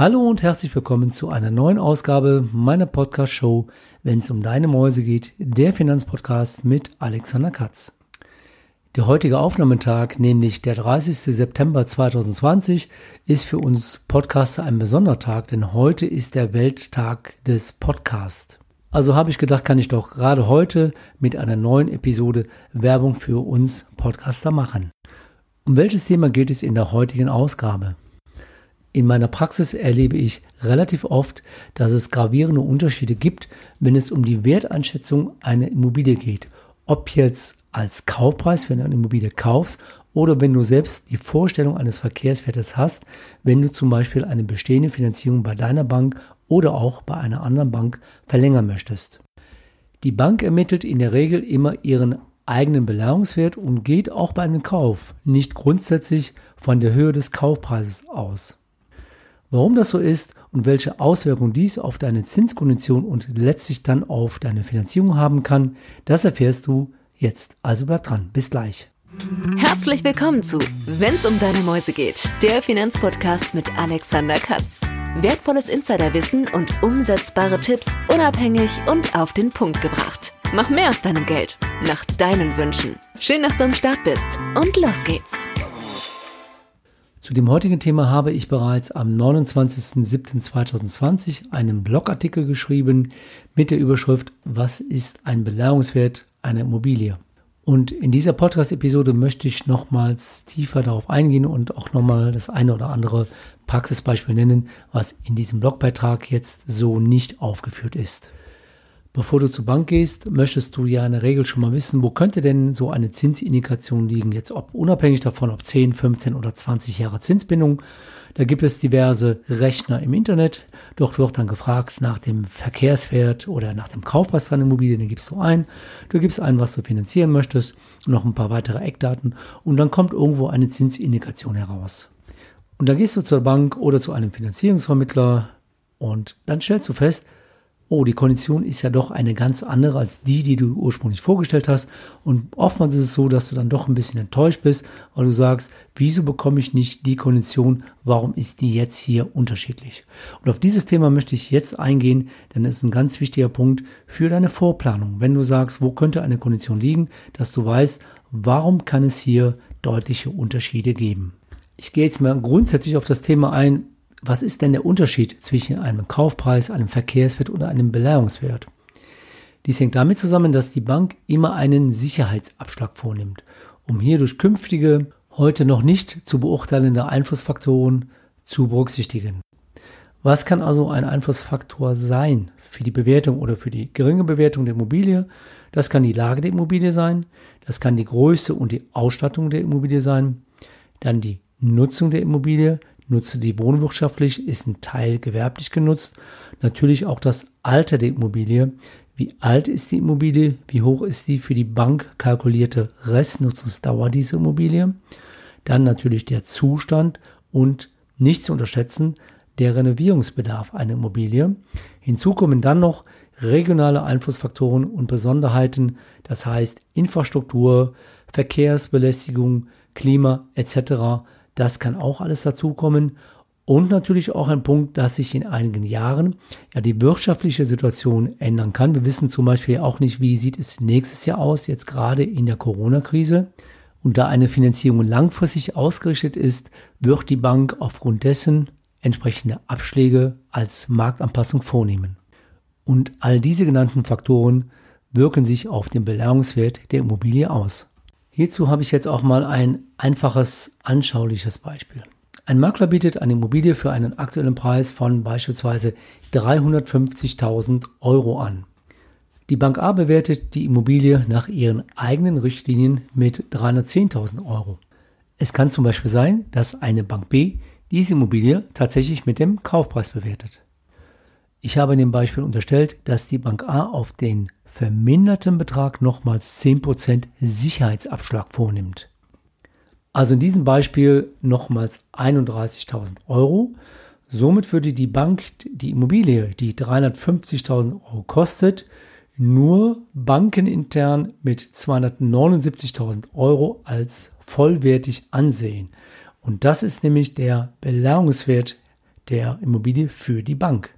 Hallo und herzlich willkommen zu einer neuen Ausgabe meiner Podcast-Show, wenn es um deine Mäuse geht, der Finanzpodcast mit Alexander Katz. Der heutige Aufnahmetag, nämlich der 30. September 2020, ist für uns Podcaster ein besonderer Tag, denn heute ist der Welttag des Podcasts. Also habe ich gedacht, kann ich doch gerade heute mit einer neuen Episode Werbung für uns Podcaster machen. Um welches Thema geht es in der heutigen Ausgabe? In meiner Praxis erlebe ich relativ oft, dass es gravierende Unterschiede gibt, wenn es um die Werteinschätzung einer Immobilie geht. Ob jetzt als Kaufpreis, wenn du eine Immobilie kaufst, oder wenn du selbst die Vorstellung eines Verkehrswertes hast, wenn du zum Beispiel eine bestehende Finanzierung bei deiner Bank oder auch bei einer anderen Bank verlängern möchtest. Die Bank ermittelt in der Regel immer ihren eigenen Beleihungswert und geht auch bei einem Kauf nicht grundsätzlich von der Höhe des Kaufpreises aus. Warum das so ist und welche Auswirkungen dies auf deine Zinskondition und letztlich dann auf deine Finanzierung haben kann, das erfährst du jetzt. Also bleib dran. Bis gleich. Herzlich willkommen zu Wenn's um deine Mäuse geht, der Finanzpodcast mit Alexander Katz. Wertvolles Insiderwissen und umsetzbare Tipps unabhängig und auf den Punkt gebracht. Mach mehr aus deinem Geld, nach deinen Wünschen. Schön, dass du am Start bist und los geht's. Zu dem heutigen Thema habe ich bereits am 29.07.2020 einen Blogartikel geschrieben mit der Überschrift Was ist ein Beleihungswert einer Immobilie? Und in dieser Podcast-Episode möchte ich nochmals tiefer darauf eingehen und auch nochmal das eine oder andere Praxisbeispiel nennen, was in diesem Blogbeitrag jetzt so nicht aufgeführt ist. Bevor du zur Bank gehst, möchtest du ja in der Regel schon mal wissen, wo könnte denn so eine Zinsindikation liegen, jetzt ob unabhängig davon, ob 10, 15 oder 20 Jahre Zinsbindung. Da gibt es diverse Rechner im Internet. Dort wird dann gefragt nach dem Verkehrswert oder nach dem Kaufpreis deiner Immobilie. Den gibst du ein. Du gibst ein, was du finanzieren möchtest, noch ein paar weitere Eckdaten und dann kommt irgendwo eine Zinsindikation heraus. Und dann gehst du zur Bank oder zu einem Finanzierungsvermittler und dann stellst du fest, oh, die Kondition ist ja doch eine ganz andere als die, die du ursprünglich vorgestellt hast. Und oftmals ist es so, dass du dann doch ein bisschen enttäuscht bist, weil du sagst, wieso bekomme ich nicht die Kondition? Warum ist die jetzt hier unterschiedlich? Und auf dieses Thema möchte ich jetzt eingehen, denn es ist ein ganz wichtiger Punkt für deine Vorplanung. Wenn du sagst, wo könnte eine Kondition liegen, dass du weißt, warum kann es hier deutliche Unterschiede geben. Ich gehe jetzt mal grundsätzlich auf das Thema ein, was ist denn der Unterschied zwischen einem Kaufpreis, einem Verkehrswert oder einem Beleihungswert? Dies hängt damit zusammen, dass die Bank immer einen Sicherheitsabschlag vornimmt, um hier durch künftige, heute noch nicht zu beurteilende Einflussfaktoren zu berücksichtigen. Was kann also ein Einflussfaktor sein für die Bewertung oder für die geringe Bewertung der Immobilie? Das kann die Lage der Immobilie sein, das kann die Größe und die Ausstattung der Immobilie sein, dann die Nutzung der Immobilie, nutze die wohnwirtschaftlich, ist ein Teil gewerblich genutzt. Natürlich auch das Alter der Immobilie. Wie alt ist die Immobilie? Wie hoch ist die für die Bank kalkulierte Restnutzungsdauer dieser Immobilie? Dann natürlich der Zustand und nicht zu unterschätzen, der Renovierungsbedarf einer Immobilie. Hinzu kommen dann noch regionale Einflussfaktoren und Besonderheiten, das heißt Infrastruktur, Verkehrsbelästigung, Klima etc. Das kann auch alles dazukommen. Und natürlich auch ein Punkt, dass sich in einigen Jahren ja die wirtschaftliche Situation ändern kann. Wir wissen zum Beispiel auch nicht, wie sieht es nächstes Jahr aus, jetzt gerade in der Corona-Krise. Und da eine Finanzierung langfristig ausgerichtet ist, wird die Bank aufgrund dessen entsprechende Abschläge als Marktanpassung vornehmen. Und all diese genannten Faktoren wirken sich auf den Beleihungswert der Immobilie aus. Hierzu habe ich jetzt auch mal ein einfaches, anschauliches Beispiel. Ein Makler bietet eine Immobilie für einen aktuellen Preis von beispielsweise 350.000 Euro an. Die Bank A bewertet die Immobilie nach ihren eigenen Richtlinien mit 310.000 Euro. Es kann zum Beispiel sein, dass eine Bank B diese Immobilie tatsächlich mit dem Kaufpreis bewertet. Ich habe in dem Beispiel unterstellt, dass die Bank A auf den verminderten Betrag nochmals 10% Sicherheitsabschlag vornimmt. Also in diesem Beispiel nochmals 31.000 Euro. Somit würde die Bank die Immobilie, die 350.000 Euro kostet, nur bankenintern mit 279.000 Euro als vollwertig ansehen. Und das ist nämlich der Beleihungswert der Immobilie für die Bank.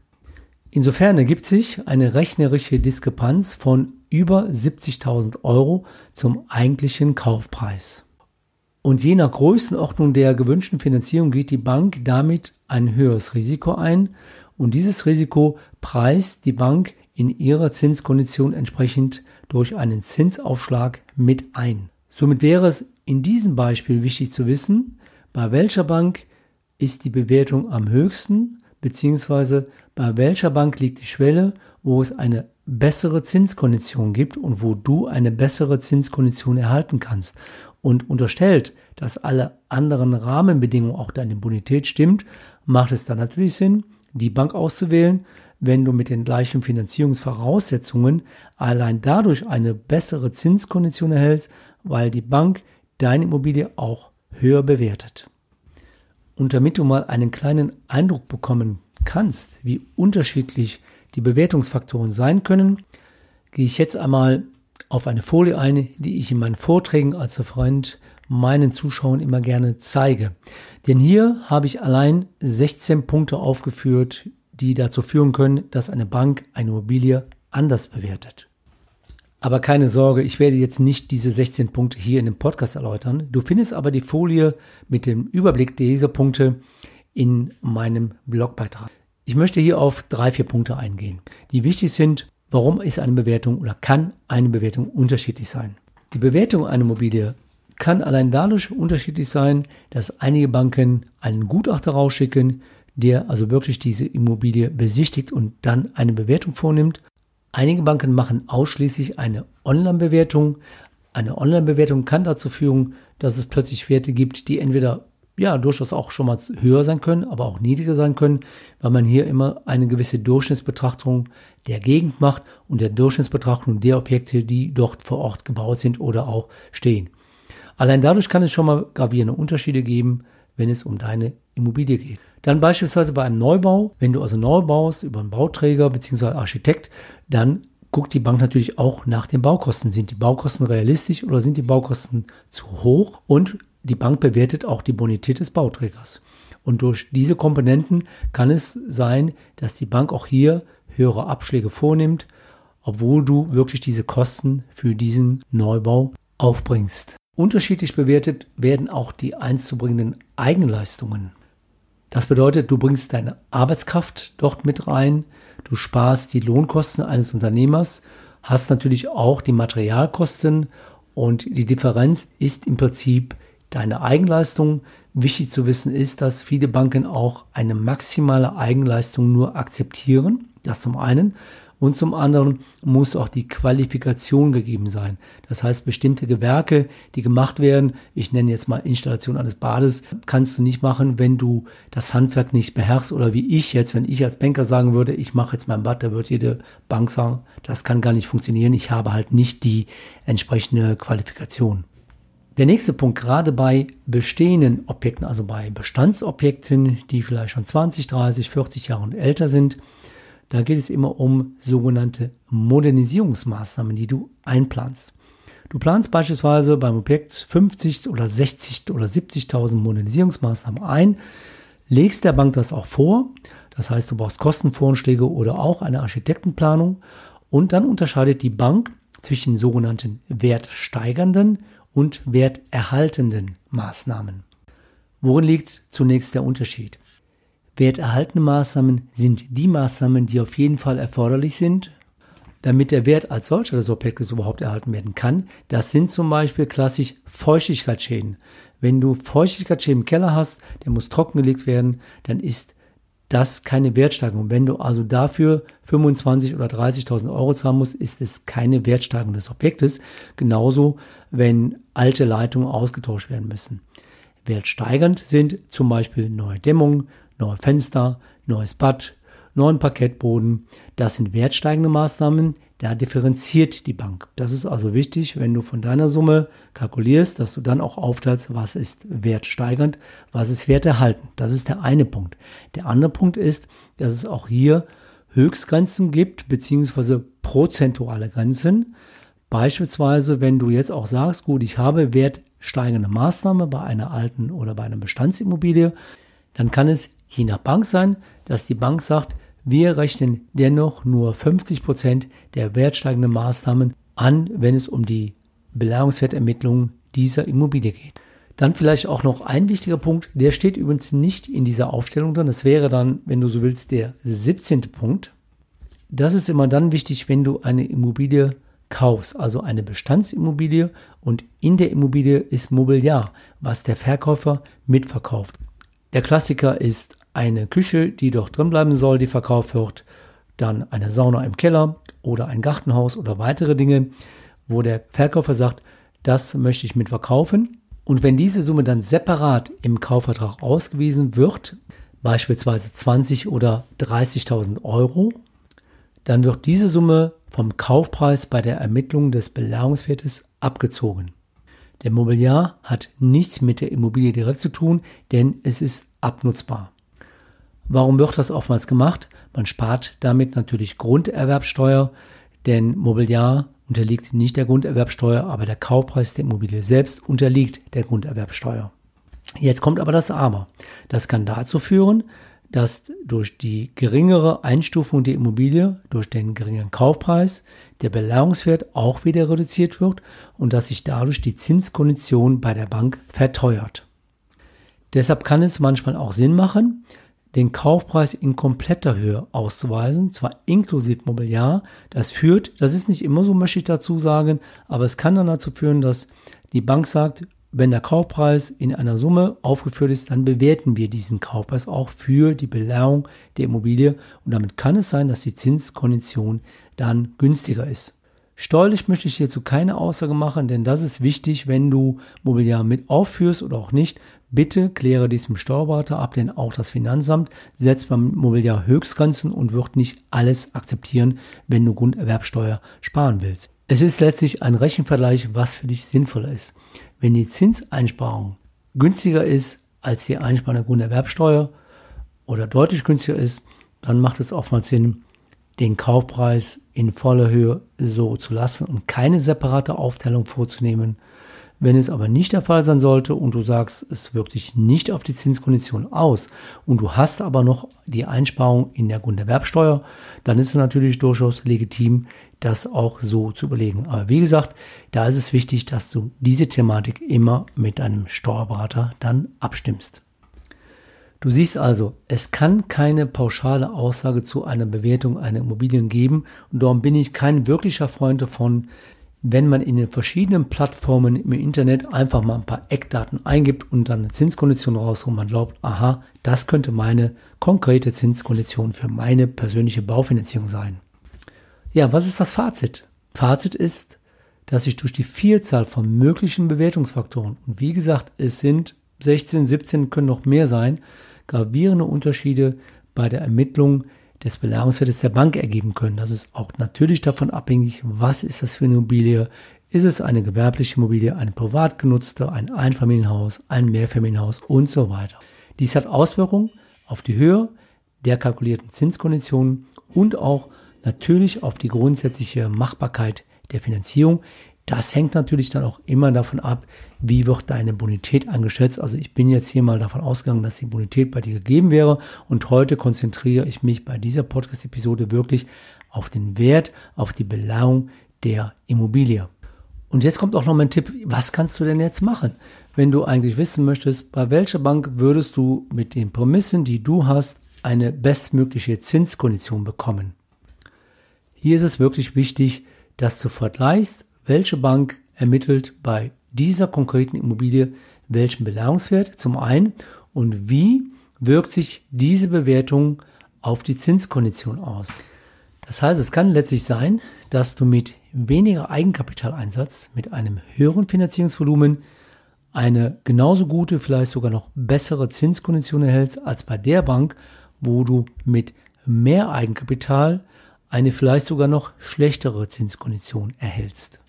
Insofern ergibt sich eine rechnerische Diskrepanz von über 70.000 Euro zum eigentlichen Kaufpreis. Und je nach Größenordnung der gewünschten Finanzierung geht die Bank damit ein höheres Risiko ein und dieses Risiko preist die Bank in ihrer Zinskondition entsprechend durch einen Zinsaufschlag mit ein. Somit wäre es in diesem Beispiel wichtig zu wissen, bei welcher Bank ist die Bewertung am höchsten, beziehungsweise bei welcher Bank liegt die Schwelle, wo es eine bessere Zinskondition gibt und wo du eine bessere Zinskondition erhalten kannst und unterstellt, dass alle anderen Rahmenbedingungen, auch deine Bonität stimmt, macht es dann natürlich Sinn, die Bank auszuwählen, wenn du mit den gleichen Finanzierungsvoraussetzungen allein dadurch eine bessere Zinskondition erhältst, weil die Bank deine Immobilie auch höher bewertet. Und damit du mal einen kleinen Eindruck bekommen kannst, wie unterschiedlich die Bewertungsfaktoren sein können, gehe ich jetzt einmal auf eine Folie ein, die ich in meinen Vorträgen als Referent meinen Zuschauern immer gerne zeige. Denn hier habe ich allein 16 Punkte aufgeführt, die dazu führen können, dass eine Bank eine Immobilie anders bewertet. Aber keine Sorge, ich werde jetzt nicht diese 16 Punkte hier in dem Podcast erläutern. Du findest aber die Folie mit dem Überblick dieser Punkte in meinem Blogbeitrag. Ich möchte hier auf drei, vier Punkte eingehen, die wichtig sind Warum ist eine Bewertung oder kann eine Bewertung unterschiedlich sein? Die Bewertung einer Immobilie kann allein dadurch unterschiedlich sein, dass einige Banken einen Gutachter rausschicken, der also wirklich diese Immobilie besichtigt und dann eine Bewertung vornimmt. Einige Banken machen ausschließlich eine Online-Bewertung. Eine Online-Bewertung kann dazu führen, dass es plötzlich Werte gibt, die entweder ja durchaus auch schon mal höher sein können, aber auch niedriger sein können, weil man hier immer eine gewisse Durchschnittsbetrachtung der Gegend macht und der Durchschnittsbetrachtung der Objekte, die dort vor Ort gebaut sind oder auch stehen. Allein dadurch kann es schon mal gravierende Unterschiede geben, wenn es um deine Immobilie geht. Dann beispielsweise bei einem Neubau, wenn du also neu baust über einen Bauträger bzw. Architekt, dann guckt die Bank natürlich auch nach den Baukosten. Sind die Baukosten realistisch oder sind die Baukosten zu hoch? Und die Bank bewertet auch die Bonität des Bauträgers. Und durch diese Komponenten kann es sein, dass die Bank auch hier höhere Abschläge vornimmt, obwohl du wirklich diese Kosten für diesen Neubau aufbringst. Unterschiedlich bewertet werden auch die einzubringenden Eigenleistungen. Das bedeutet, du bringst deine Arbeitskraft dort mit rein, du sparst die Lohnkosten eines Unternehmers, hast natürlich auch die Materialkosten und die Differenz ist im Prinzip deine Eigenleistung. Wichtig zu wissen ist, dass viele Banken auch eine maximale Eigenleistung nur akzeptieren. Das zum einen. Und zum anderen muss auch die Qualifikation gegeben sein. Das heißt, bestimmte Gewerke, die gemacht werden, ich nenne jetzt mal Installation eines Bades, kannst du nicht machen, wenn du das Handwerk nicht beherrschst oder wie ich jetzt, wenn ich als Banker sagen würde, ich mache jetzt mein Bad, da wird jede Bank sagen, das kann gar nicht funktionieren, ich habe halt nicht die entsprechende Qualifikation. Der nächste Punkt, gerade bei bestehenden Objekten, also bei Bestandsobjekten, die vielleicht schon 20, 30, 40 Jahre und älter sind, da geht es immer um sogenannte Modernisierungsmaßnahmen, die du einplanst. Du planst beispielsweise beim Objekt 50 oder 60 oder 70.000 Modernisierungsmaßnahmen ein, legst der Bank das auch vor. Das heißt, du brauchst Kostenvorschläge oder auch eine Architektenplanung. Und dann unterscheidet die Bank zwischen sogenannten wertsteigernden und werterhaltenden Maßnahmen. Worin liegt zunächst der Unterschied? Werterhaltende Maßnahmen sind die Maßnahmen, die auf jeden Fall erforderlich sind, damit der Wert als solcher des Objektes überhaupt erhalten werden kann. Das sind zum Beispiel klassisch Feuchtigkeitsschäden. Wenn du Feuchtigkeitsschäden im Keller hast, der muss trockengelegt werden, dann ist das keine Wertsteigerung. Wenn du also dafür 25 oder 30.000 Euro zahlen musst, ist es keine Wertsteigerung des Objektes. Genauso, wenn alte Leitungen ausgetauscht werden müssen. Wertsteigernd sind zum Beispiel neue Dämmung, neue Fenster, neues Bad, neuen Parkettboden. Das sind wertsteigende Maßnahmen. Da differenziert die Bank. Das ist also wichtig, wenn du von deiner Summe kalkulierst, dass du dann auch aufteilst, was ist wertsteigernd, was ist werterhaltend. Das ist der eine Punkt. Der andere Punkt ist, dass es auch hier Höchstgrenzen gibt, beziehungsweise prozentuale Grenzen. Beispielsweise, wenn du jetzt auch sagst, gut, ich habe wertsteigende Maßnahme bei einer alten oder bei einer Bestandsimmobilie, dann kann es je nach Bank sein, dass die Bank sagt, wir rechnen dennoch nur 50 Prozent der wertsteigenden Maßnahmen an, wenn es um die Beleihungswertermittlung dieser Immobilie geht. Dann vielleicht auch noch ein wichtiger Punkt, der steht übrigens nicht in dieser Aufstellung drin. Das wäre dann, wenn du so willst, der 17. Punkt. Das ist immer dann wichtig, wenn du eine Immobilie kaufst, also eine Bestandsimmobilie und in der Immobilie ist Mobiliar, was der Verkäufer mitverkauft. Der Klassiker ist eine Küche, die doch drin bleiben soll, die verkauft wird, dann eine Sauna im Keller oder ein Gartenhaus oder weitere Dinge, wo der Verkäufer sagt, das möchte ich mit verkaufen. Und wenn diese Summe dann separat im Kaufvertrag ausgewiesen wird, beispielsweise 20 oder 30.000 Euro, dann wird diese Summe vom Kaufpreis bei der Ermittlung des Beleihungswertes abgezogen. Der Mobiliar hat nichts mit der Immobilie direkt zu tun, denn es ist abnutzbar. Warum wird das oftmals gemacht? Man spart damit natürlich Grunderwerbsteuer, denn Mobiliar unterliegt nicht der Grunderwerbsteuer, aber der Kaufpreis der Immobilie selbst unterliegt der Grunderwerbsteuer. Jetzt kommt aber das Aber. Das kann dazu führen, dass durch die geringere Einstufung der Immobilie, durch den geringeren Kaufpreis, der Beleihungswert auch wieder reduziert wird und dass sich dadurch die Zinskondition bei der Bank verteuert. Deshalb kann es manchmal auch Sinn machen, den Kaufpreis in kompletter Höhe auszuweisen, zwar inklusive Mobiliar. Das führt, das ist nicht immer so, möchte ich dazu sagen, aber es kann dann dazu führen, dass die Bank sagt, wenn der Kaufpreis in einer Summe aufgeführt ist, dann bewerten wir diesen Kaufpreis auch für die Beleihung der Immobilie und damit kann es sein, dass die Zinskondition dann günstiger ist. Steuerlich möchte ich hierzu keine Aussage machen, denn das ist wichtig, wenn du Mobiliar mit aufführst oder auch nicht. Bitte kläre dies mit dem Steuerberater ab, denn auch das Finanzamt setzt beim Mobiliar Höchstgrenzen und wird nicht alles akzeptieren, wenn du Grunderwerbsteuer sparen willst. Es ist letztlich ein Rechenvergleich, was für dich sinnvoller ist. Wenn die Zinseinsparung günstiger ist als die Einsparung der Grunderwerbsteuer oder deutlich günstiger ist, dann macht es oftmals Sinn, den Kaufpreis in voller Höhe so zu lassen und keine separate Aufteilung vorzunehmen, wenn es aber nicht der Fall sein sollte und du sagst, es wirkt sich nicht auf die Zinskondition aus und du hast aber noch die Einsparung in der Grunderwerbsteuer, dann ist es natürlich durchaus legitim, das auch so zu überlegen. Aber wie gesagt, da ist es wichtig, dass du diese Thematik immer mit einem Steuerberater dann abstimmst. Du siehst also, es kann keine pauschale Aussage zu einer Bewertung einer Immobilien geben und darum bin ich kein wirklicher Freund davon, wenn man in den verschiedenen Plattformen im Internet einfach mal ein paar Eckdaten eingibt und dann eine Zinskondition rauskommt und man glaubt, aha, das könnte meine konkrete Zinskondition für meine persönliche Baufinanzierung sein. Ja, was ist das Fazit? Fazit ist, dass sich durch die Vielzahl von möglichen Bewertungsfaktoren, und wie gesagt, es sind 16, 17, können noch mehr sein, gravierende Unterschiede bei der Ermittlung des Beleihungswertes der Bank ergeben können. Das ist auch natürlich davon abhängig, was ist das für eine Immobilie. Ist es eine gewerbliche Immobilie, eine privat genutzte, ein Einfamilienhaus, ein Mehrfamilienhaus und so weiter. Dies hat Auswirkungen auf die Höhe der kalkulierten Zinskonditionen und auch natürlich auf die grundsätzliche Machbarkeit der Finanzierung. Das hängt natürlich dann auch immer davon ab, wie wird deine Bonität eingeschätzt. Also ich bin jetzt hier mal davon ausgegangen, dass die Bonität bei dir gegeben wäre und heute konzentriere ich mich bei dieser Podcast-Episode wirklich auf den Wert, auf die Beleihung der Immobilie. Und jetzt kommt auch noch mein Tipp, was kannst du denn jetzt machen, wenn du eigentlich wissen möchtest, bei welcher Bank würdest du mit den Prämissen, die du hast, eine bestmögliche Zinskondition bekommen. Hier ist es wirklich wichtig, dass du vergleichst, welche Bank ermittelt bei dieser konkreten Immobilie welchen Beleihungswert zum einen und wie wirkt sich diese Bewertung auf die Zinskondition aus. Das heißt, es kann letztlich sein, dass du mit weniger Eigenkapitaleinsatz, mit einem höheren Finanzierungsvolumen eine genauso gute, vielleicht sogar noch bessere Zinskondition erhältst als bei der Bank, wo du mit mehr Eigenkapital eine vielleicht sogar noch schlechtere Zinskondition erhältst.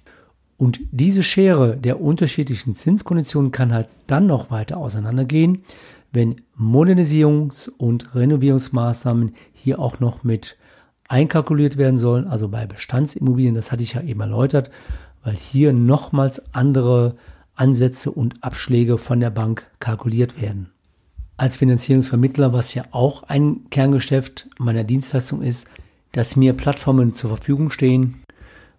Und diese Schere der unterschiedlichen Zinskonditionen kann halt dann noch weiter auseinandergehen, wenn Modernisierungs- und Renovierungsmaßnahmen hier auch noch mit einkalkuliert werden sollen, also bei Bestandsimmobilien, das hatte ich ja eben erläutert, weil hier nochmals andere Ansätze und Abschläge von der Bank kalkuliert werden. als Finanzierungsvermittler, was ja auch ein Kerngeschäft meiner Dienstleistung ist, dass mir Plattformen zur Verfügung stehen,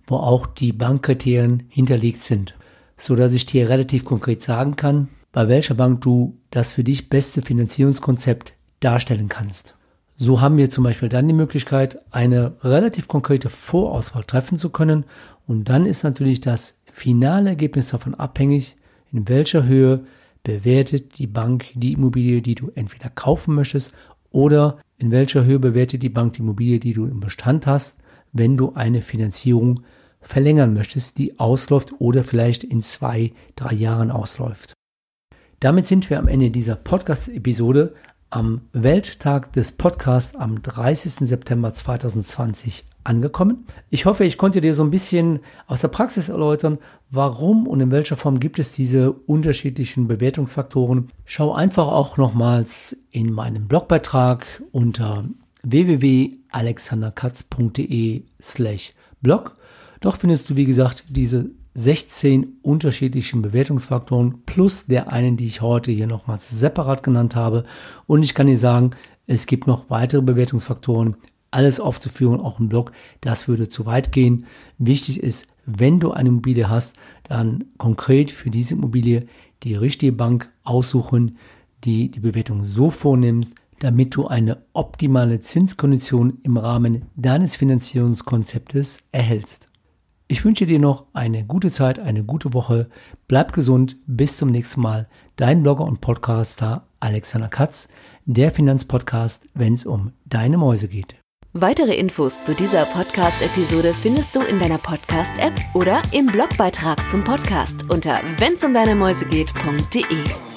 wo auch die Bankkriterien hinterlegt sind, so dass ich dir relativ konkret sagen kann, bei welcher Bank du das für dich beste Finanzierungskonzept darstellen kannst. So haben wir zum Beispiel dann die Möglichkeit, eine relativ konkrete Vorauswahl treffen zu können und dann ist natürlich das finale Ergebnis davon abhängig, in welcher Höhe bewertet die Bank die Immobilie, die du entweder kaufen möchtest oder in welcher Höhe bewertet die Bank die Immobilie, die du im Bestand hast, wenn du eine Finanzierung verlängern möchtest, die ausläuft oder vielleicht in zwei, drei Jahren ausläuft. Damit sind wir am Ende dieser Podcast-Episode am Welttag des Podcasts am 30. September 2020 angekommen. Ich hoffe, ich konnte dir so ein bisschen aus der Praxis erläutern, warum und in welcher Form gibt es diese unterschiedlichen Bewertungsfaktoren. Schau einfach auch nochmals in meinem Blogbeitrag unter www.alexanderkatz.de slash blog. Dort findest du, wie gesagt, diese 16 unterschiedlichen Bewertungsfaktoren plus der einen, die ich heute hier nochmals separat genannt habe. Und ich kann dir sagen, es gibt noch weitere Bewertungsfaktoren. Alles aufzuführen, auch im Blog, das würde zu weit gehen. Wichtig ist, wenn du eine Immobilie hast, dann konkret für diese Immobilie die richtige Bank aussuchen, die die Bewertung so vornimmt, damit du eine optimale Zinskondition im Rahmen deines Finanzierungskonzeptes erhältst. Ich wünsche dir noch eine gute Zeit, eine gute Woche. Bleib gesund. Bis zum nächsten Mal. Dein Blogger und Podcaster Alexander Katz, der Finanzpodcast, wenn es um deine Mäuse geht. Weitere Infos zu dieser Podcast-Episode findest du in deiner Podcast-App oder im Blogbeitrag zum Podcast unter wennsumdeinemäusegeht.de.